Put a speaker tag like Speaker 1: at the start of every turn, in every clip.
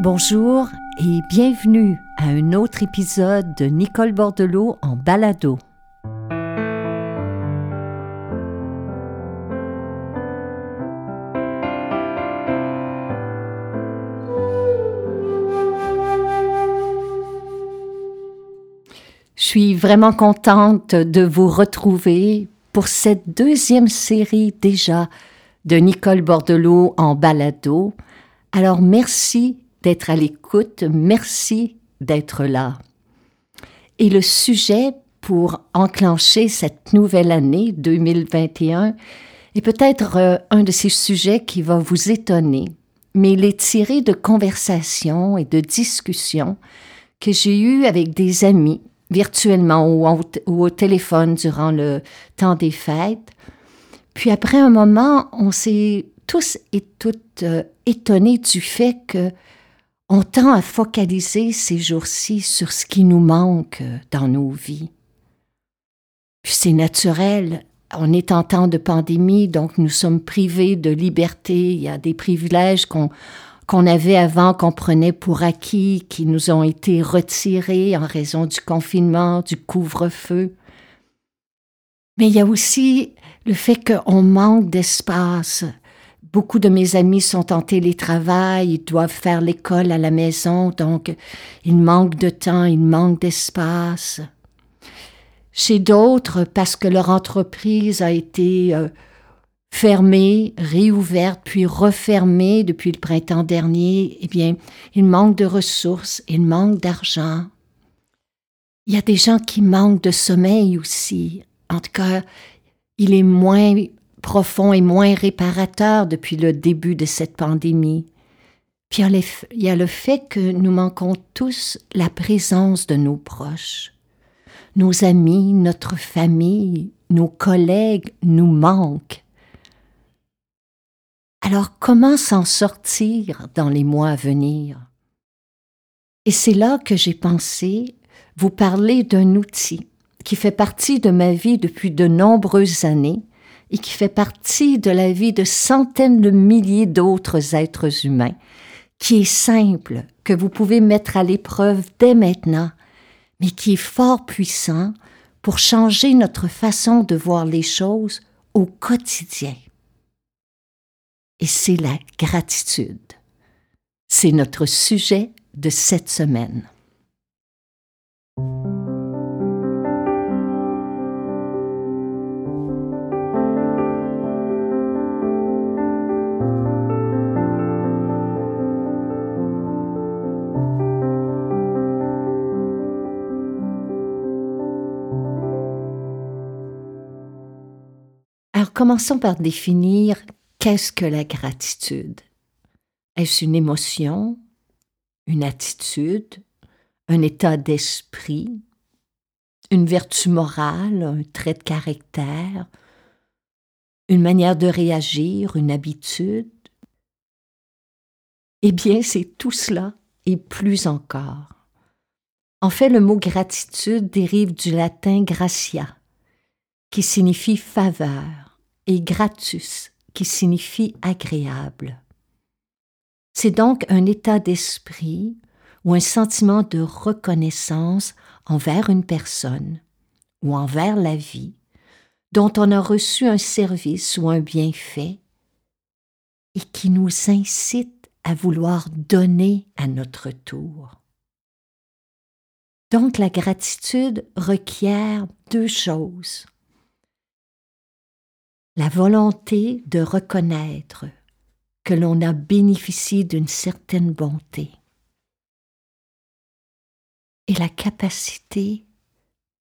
Speaker 1: Bonjour et bienvenue à un autre épisode de Nicole Bordelot en balado. Je suis vraiment contente de vous retrouver pour cette deuxième série déjà de Nicole Bordelot en balado. Alors merci d'être à l'écoute. Merci d'être là. Et le sujet pour enclencher cette nouvelle année 2021 est peut-être euh, un de ces sujets qui va vous étonner, mais il est tiré de conversations et de discussions que j'ai eues avec des amis virtuellement ou, au téléphone durant le temps des fêtes. Puis après un moment, on s'est tous et toutes euh, étonnés du fait que on tend à focaliser ces jours-ci sur ce qui nous manque dans nos vies. Puis c'est naturel, on est en temps de pandémie, donc nous sommes privés de liberté, il y a des privilèges qu'on qu'on avait avant, qu'on prenait pour acquis, qui nous ont été retirés en raison du confinement, du couvre-feu. Mais il y a aussi le fait qu'on manque d'espace, Beaucoup de mes amis sont en télétravail, ils doivent faire l'école à la maison, donc il manque de temps, il manque d'espace. Chez d'autres, parce que leur entreprise a été euh, fermée, réouverte, puis refermée depuis le printemps dernier, eh bien, il manque de ressources, il manque d'argent. Il y a des gens qui manquent de sommeil aussi. En tout cas, il est moins profond et moins réparateur depuis le début de cette pandémie. Puis il y a le fait que nous manquons tous la présence de nos proches. Nos amis, notre famille, nos collègues nous manquent. Alors comment s'en sortir dans les mois à venir? Et c'est là que j'ai pensé vous parler d'un outil qui fait partie de ma vie depuis de nombreuses années et qui fait partie de la vie de centaines de milliers d'autres êtres humains, qui est simple, que vous pouvez mettre à l'épreuve dès maintenant, mais qui est fort puissant pour changer notre façon de voir les choses au quotidien. Et c'est la gratitude. C'est notre sujet de cette semaine. Commençons par définir qu'est-ce que la gratitude. Est-ce une émotion, une attitude, un état d'esprit, une vertu morale, un trait de caractère, une manière de réagir, une habitude? Eh bien, c'est tout cela et plus encore. En fait, le mot gratitude dérive du latin gratia, qui signifie faveur et gratus, qui signifie agréable. C'est donc un état d'esprit ou un sentiment de reconnaissance envers une personne ou envers la vie dont on a reçu un service ou un bienfait et qui nous incite à vouloir donner à notre tour. Donc la gratitude requiert deux choses la volonté de reconnaître que l'on a bénéficié d'une certaine bonté et la capacité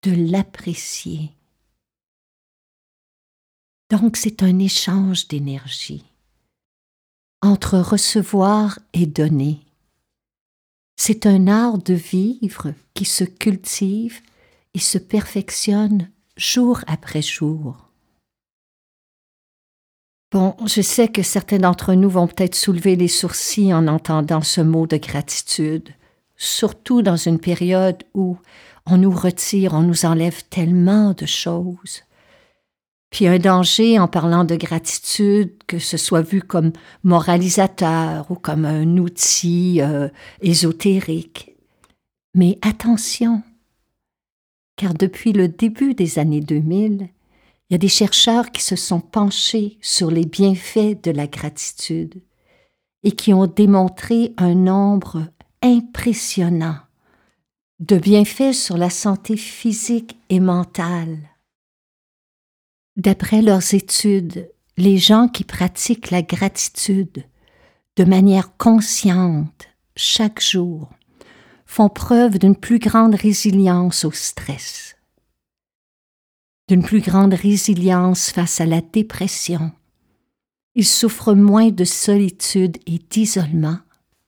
Speaker 1: de l'apprécier. Donc c'est un échange d'énergie entre recevoir et donner. C'est un art de vivre qui se cultive et se perfectionne jour après jour. Bon, je sais que certains d'entre nous vont peut-être soulever les sourcils en entendant ce mot de gratitude, surtout dans une période où on nous retire, on nous enlève tellement de choses. puis un danger en parlant de gratitude, que ce soit vu comme moralisateur ou comme un outil euh, ésotérique. Mais attention, car depuis le début des années 2000, il y a des chercheurs qui se sont penchés sur les bienfaits de la gratitude et qui ont démontré un nombre impressionnant de bienfaits sur la santé physique et mentale. D'après leurs études, les gens qui pratiquent la gratitude de manière consciente chaque jour font preuve d'une plus grande résilience au stress, plus grande résilience face à la dépression. Ils souffrent moins de solitude et d'isolement.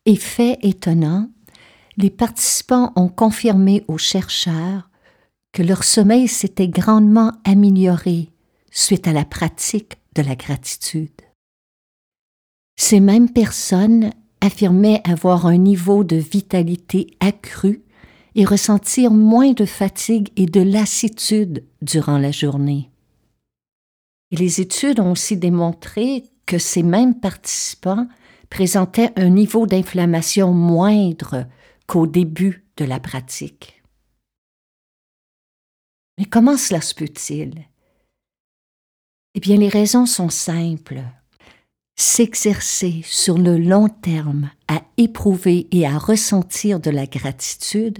Speaker 1: Et fait étonnant, les participants ont confirmé aux chercheurs que leur sommeil s'était grandement amélioré suite à la pratique de la gratitude. Ces mêmes personnes affirmait avoir un niveau de vitalité accru et ressentir moins de fatigue et de lassitude durant la journée. Et les études ont aussi démontré que ces mêmes participants présentaient un niveau d'inflammation moindre qu'au début de la pratique. Mais comment cela se peut-il? Eh bien, les raisons sont simples s'exercer sur le long terme à éprouver et à ressentir de la gratitude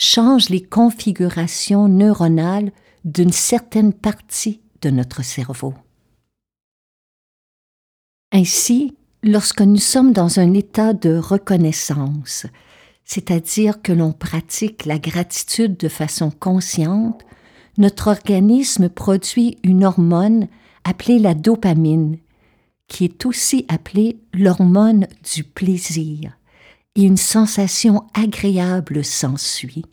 Speaker 1: change les configurations neuronales d'une certaine partie de notre cerveau. Ainsi, lorsque nous sommes dans un état de reconnaissance, c'est-à-dire que l'on pratique la gratitude de façon consciente, notre organisme produit une hormone appelée la dopamine qui est aussi appelée l'hormone du plaisir, et une sensation agréable s'ensuit.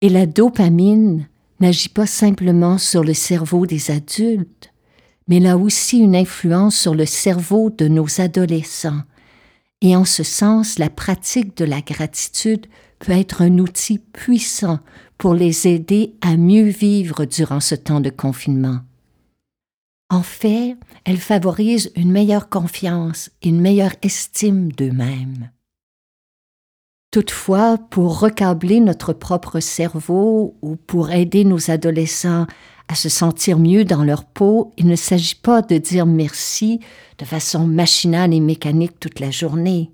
Speaker 1: Et la dopamine n'agit pas simplement sur le cerveau des adultes, mais elle a aussi une influence sur le cerveau de nos adolescents. Et en ce sens, la pratique de la gratitude peut être un outil puissant pour les aider à mieux vivre durant ce temps de confinement. En fait, elle favorise une meilleure confiance et une meilleure estime d'eux-mêmes. Toutefois, pour recabler notre propre cerveau ou pour aider nos adolescents à se sentir mieux dans leur peau, il ne s'agit pas de dire merci de façon machinale et mécanique toute la journée,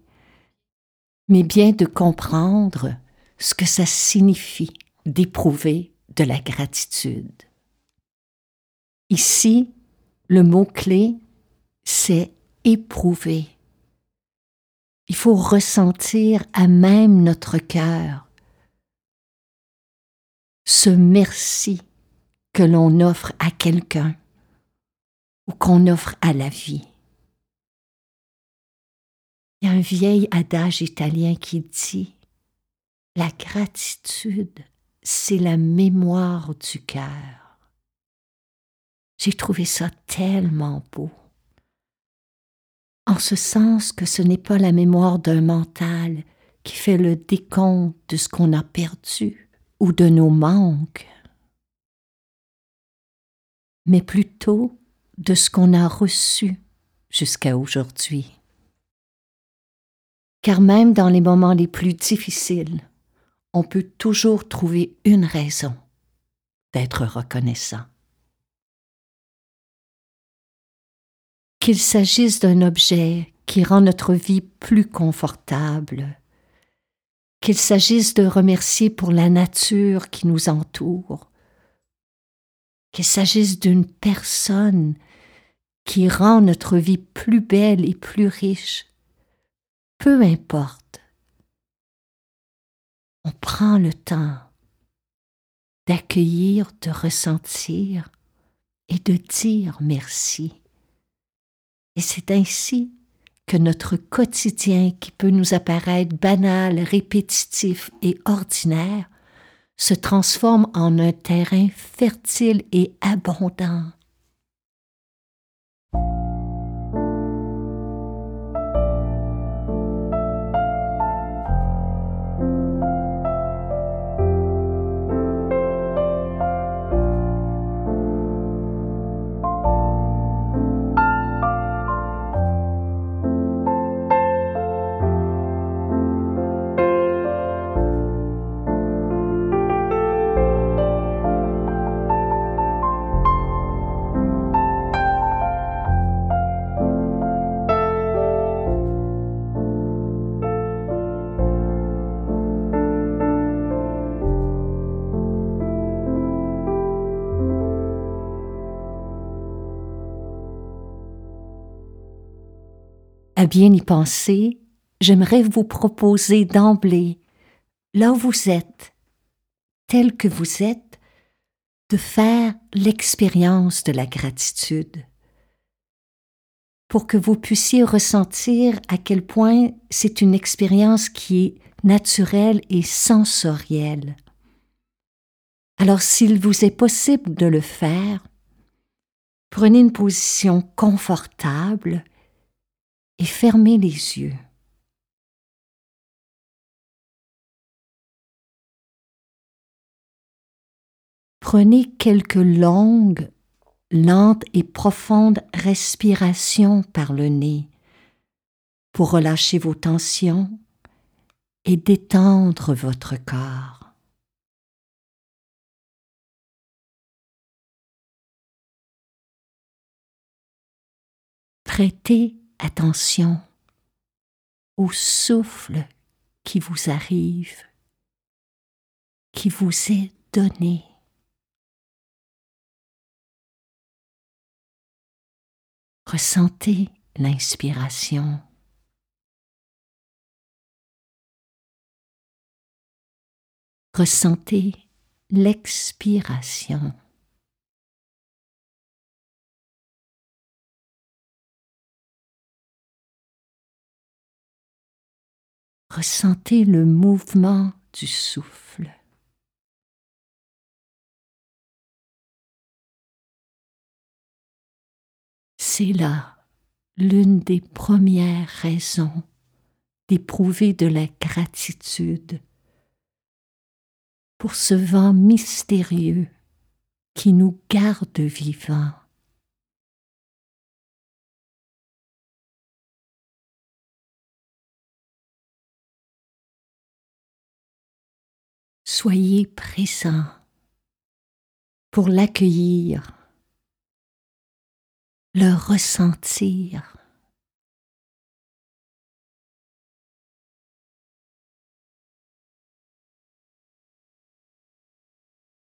Speaker 1: mais bien de comprendre ce que ça signifie d'éprouver de la gratitude. Ici, le mot-clé, c'est éprouver. Il faut ressentir à même notre cœur ce merci que l'on offre à quelqu'un ou qu'on offre à la vie. Il y a un vieil adage italien qui dit La gratitude, c'est la mémoire du cœur. J'ai trouvé ça tellement beau. En ce sens que ce n'est pas la mémoire d'un mental qui fait le décompte de ce qu'on a perdu ou de nos manques, mais plutôt de ce qu'on a reçu jusqu'à aujourd'hui. Car même dans les moments les plus difficiles, on peut toujours trouver une raison d'être reconnaissant. Qu'il s'agisse d'un objet qui rend notre vie plus confortable, qu'il s'agisse de remercier pour la nature qui nous entoure, qu'il s'agisse d'une personne qui rend notre vie plus belle et plus riche, peu importe, on prend le temps d'accueillir, de ressentir et de dire merci. Et c'est ainsi que notre quotidien qui peut nous apparaître banal, répétitif et ordinaire se transforme en un terrain fertile et abondant Bien y penser, j'aimerais vous proposer d'emblée, là où vous êtes, tel que vous êtes, de faire l'expérience de la gratitude pour que vous puissiez ressentir à quel point c'est une expérience qui est naturelle et sensorielle. Alors s'il vous est possible de le faire, prenez une position confortable et fermez les yeux. Prenez quelques longues, lentes et profondes respirations par le nez pour relâcher vos tensions et détendre votre corps. Prêtez attention au souffle qui vous arrive, qui vous est donné. Ressentez l'inspiration. Ressentez l'expiration. Ressentez le mouvement du souffle. C'est là l'une des premières raisons d'éprouver de la gratitude pour ce vent mystérieux qui nous garde vivants. Soyez présent pour l'accueillir le ressentir.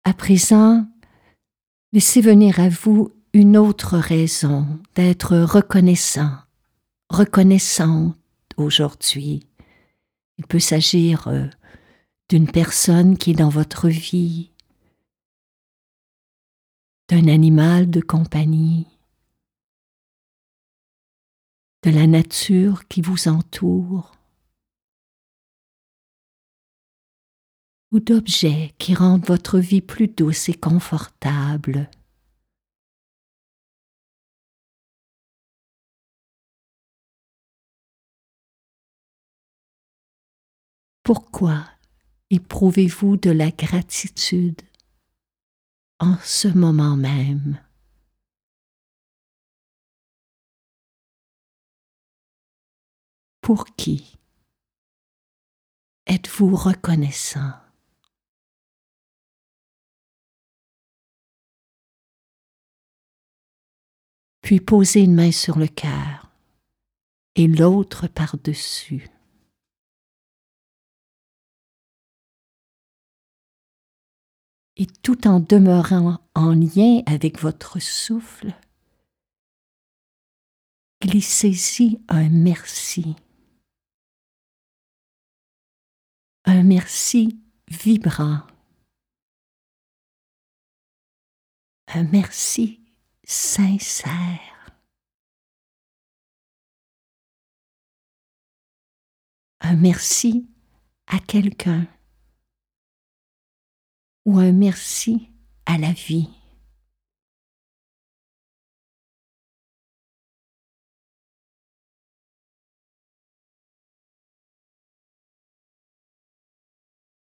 Speaker 1: À présent, laissez venir à vous une autre raison d'être reconnaissant, reconnaissante aujourd'hui. Il peut s'agir euh, d'une personne qui est dans votre vie, d'un animal de compagnie, de la nature qui vous entoure ou d'objets qui rendent votre vie plus douce et confortable. Pourquoi éprouvez-vous de la gratitude en ce moment même? Pour qui êtes-vous reconnaissant? Puis posez une main sur le cœur et l'autre par-dessus. Et tout en demeurant en lien avec votre souffle, glissez-y un merci. un merci vibrant, un merci sincère, un merci à quelqu'un ou un merci à la vie.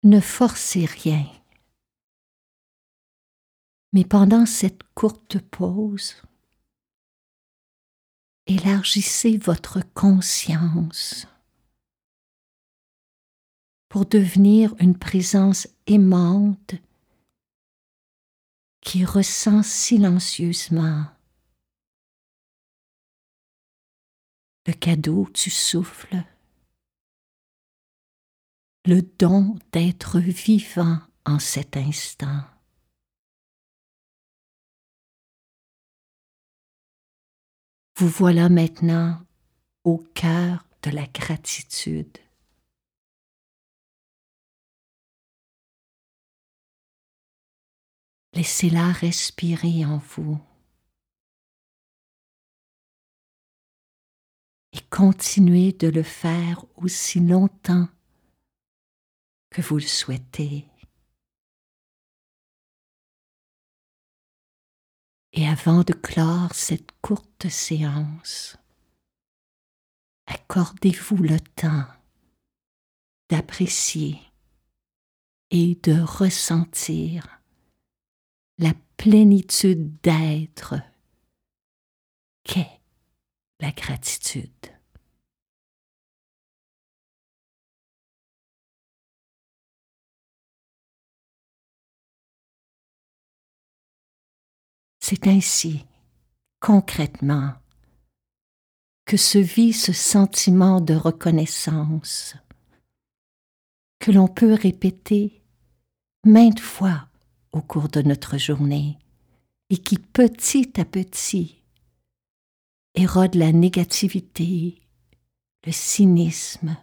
Speaker 1: ne forcez rien. Mais pendant cette courte pause, élargissez votre conscience pour devenir une présence aimante qui ressent silencieusement le cadeau du souffle le don d'être vivant en cet instant. Vous voilà maintenant au cœur de la gratitude. Laissez-la respirer en vous. Et continuez de le faire aussi longtemps que vous le souhaitez. Et avant de clore cette courte séance, accordez-vous le temps d'apprécier et de ressentir la plénitude d'être qu'est la gratitude. C'est ainsi, concrètement, que se vit ce sentiment de reconnaissance que l'on peut répéter maintes fois au cours de notre journée et qui petit à petit érode la négativité, le cynisme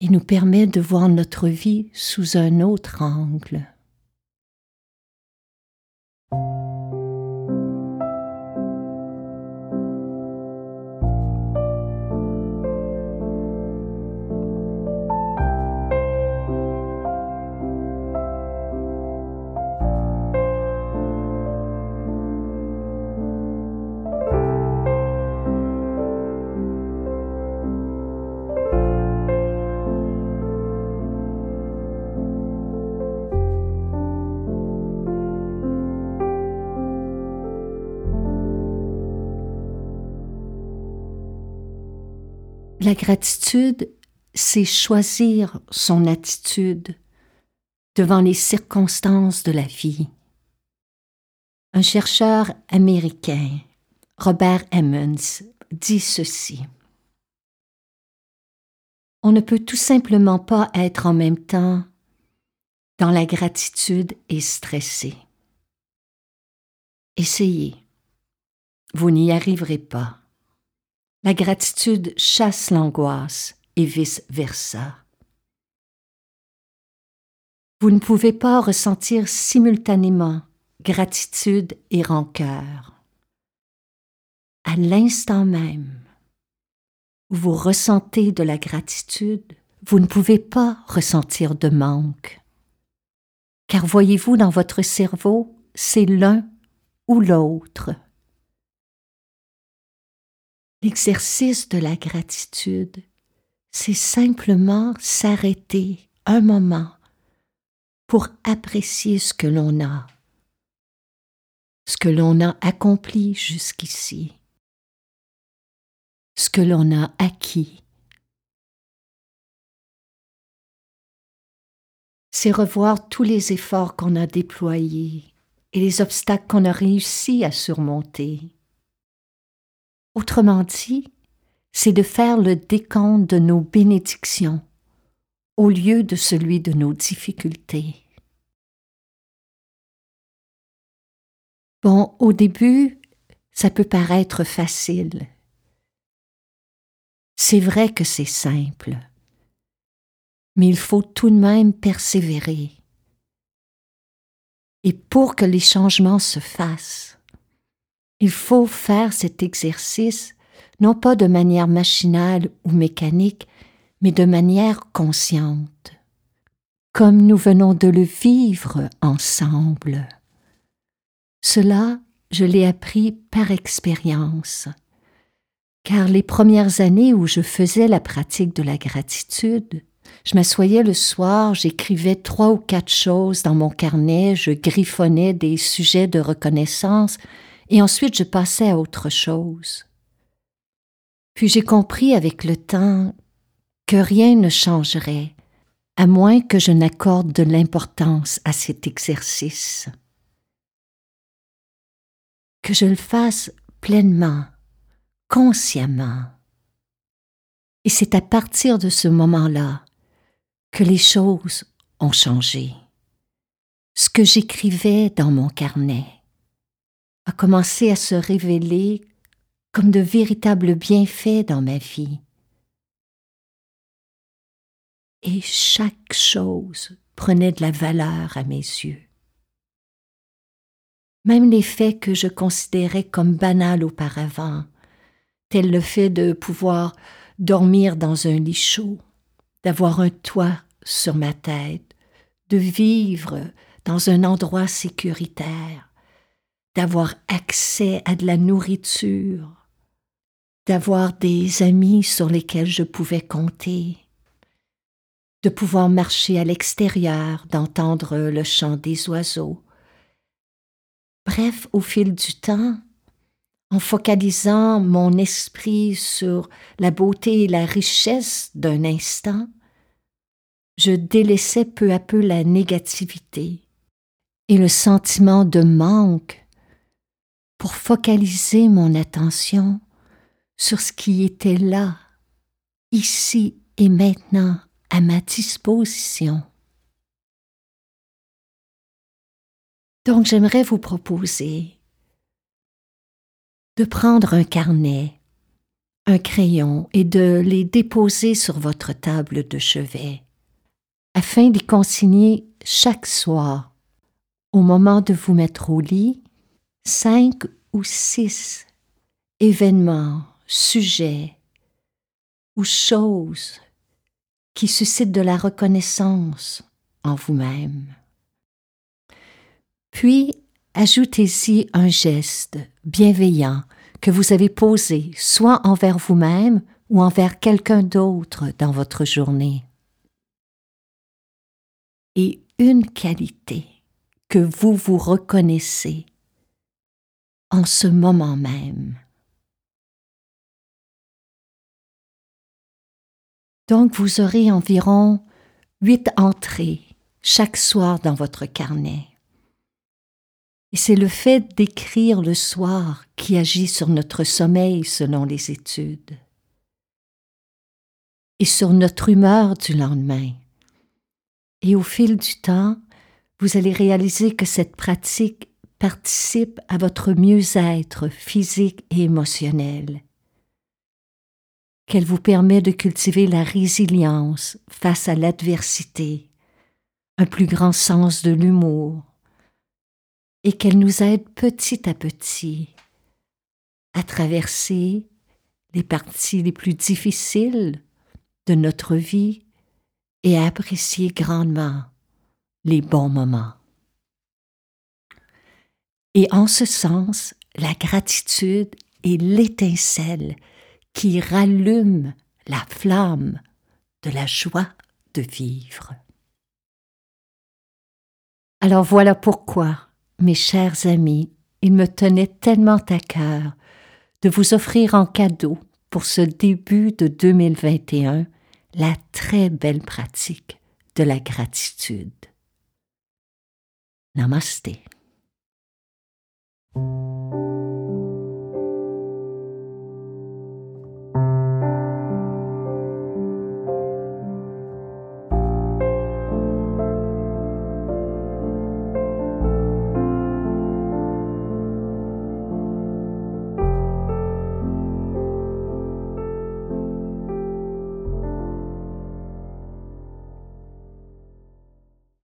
Speaker 1: et nous permet de voir notre vie sous un autre angle. La gratitude, c'est choisir son attitude devant les circonstances de la vie. Un chercheur américain, Robert Emmons, dit ceci. On ne peut tout simplement pas être en même temps dans la gratitude et stressé. Essayez. Vous n'y arriverez pas. La gratitude chasse l'angoisse et vice-versa. Vous ne pouvez pas ressentir simultanément gratitude et rancœur. À l'instant même où vous ressentez de la gratitude, vous ne pouvez pas ressentir de manque. Car voyez-vous dans votre cerveau, c'est l'un ou l'autre. L'exercice de la gratitude, c'est simplement s'arrêter un moment pour apprécier ce que l'on a, ce que l'on a accompli jusqu'ici, ce que l'on a acquis. C'est revoir tous les efforts qu'on a déployés et les obstacles qu'on a réussi à surmonter Autrement dit, c'est de faire le décompte de nos bénédictions au lieu de celui de nos difficultés. Bon, au début, ça peut paraître facile. C'est vrai que c'est simple, mais il faut tout de même persévérer. Et pour que les changements se fassent, il faut faire cet exercice non pas de manière machinale ou mécanique, mais de manière consciente, comme nous venons de le vivre ensemble. Cela, je l'ai appris par expérience, car les premières années où je faisais la pratique de la gratitude, je m'assoyais le soir, j'écrivais trois ou quatre choses dans mon carnet, je griffonnais des sujets de reconnaissance, et ensuite je passais à autre chose. Puis j'ai compris avec le temps que rien ne changerait, à moins que je n'accorde de l'importance à cet exercice. Que je le fasse pleinement, consciemment. Et c'est à partir de ce moment-là que les choses ont changé. Ce que j'écrivais dans mon carnet, a commencé à se révéler comme de véritables bienfaits dans ma vie. Et chaque chose prenait de la valeur à mes yeux. Même les faits que je considérais comme banals auparavant, tels le fait de pouvoir dormir dans un lit chaud, d'avoir un toit sur ma tête, de vivre dans un endroit sécuritaire, d'avoir accès à de la nourriture, d'avoir des amis sur lesquels je pouvais compter, de pouvoir marcher à l'extérieur, d'entendre le chant des oiseaux. Bref, au fil du temps, en focalisant mon esprit sur la beauté et la richesse d'un instant, je délaissais peu à peu la négativité et le sentiment de manque pour focaliser mon attention sur ce qui était là, ici et maintenant, à ma disposition. Donc j'aimerais vous proposer de prendre un carnet, un crayon et de les déposer sur votre table de chevet, afin d'y consigner chaque soir, au moment de vous mettre au lit, cinq ou six événements, sujets ou choses qui suscitent de la reconnaissance en vous-même. Puis ajoutez-y un geste bienveillant que vous avez posé soit envers vous-même ou envers quelqu'un d'autre dans votre journée. Et une qualité que vous vous reconnaissez en ce moment même. Donc vous aurez environ huit entrées chaque soir dans votre carnet. Et c'est le fait d'écrire le soir qui agit sur notre sommeil selon les études et sur notre humeur du lendemain. Et au fil du temps, vous allez réaliser que cette pratique participe à votre mieux-être physique et émotionnel, qu'elle vous permet de cultiver la résilience face à l'adversité, un plus grand sens de l'humour, et qu'elle nous aide petit à petit à traverser les parties les plus difficiles de notre vie et à apprécier grandement les bons moments. Et en ce sens, la gratitude est l'étincelle qui rallume la flamme de la joie de vivre. Alors voilà pourquoi mes chers amis, il me tenait tellement à cœur de vous offrir en cadeau pour ce début de 2021 la très belle pratique de la gratitude. Música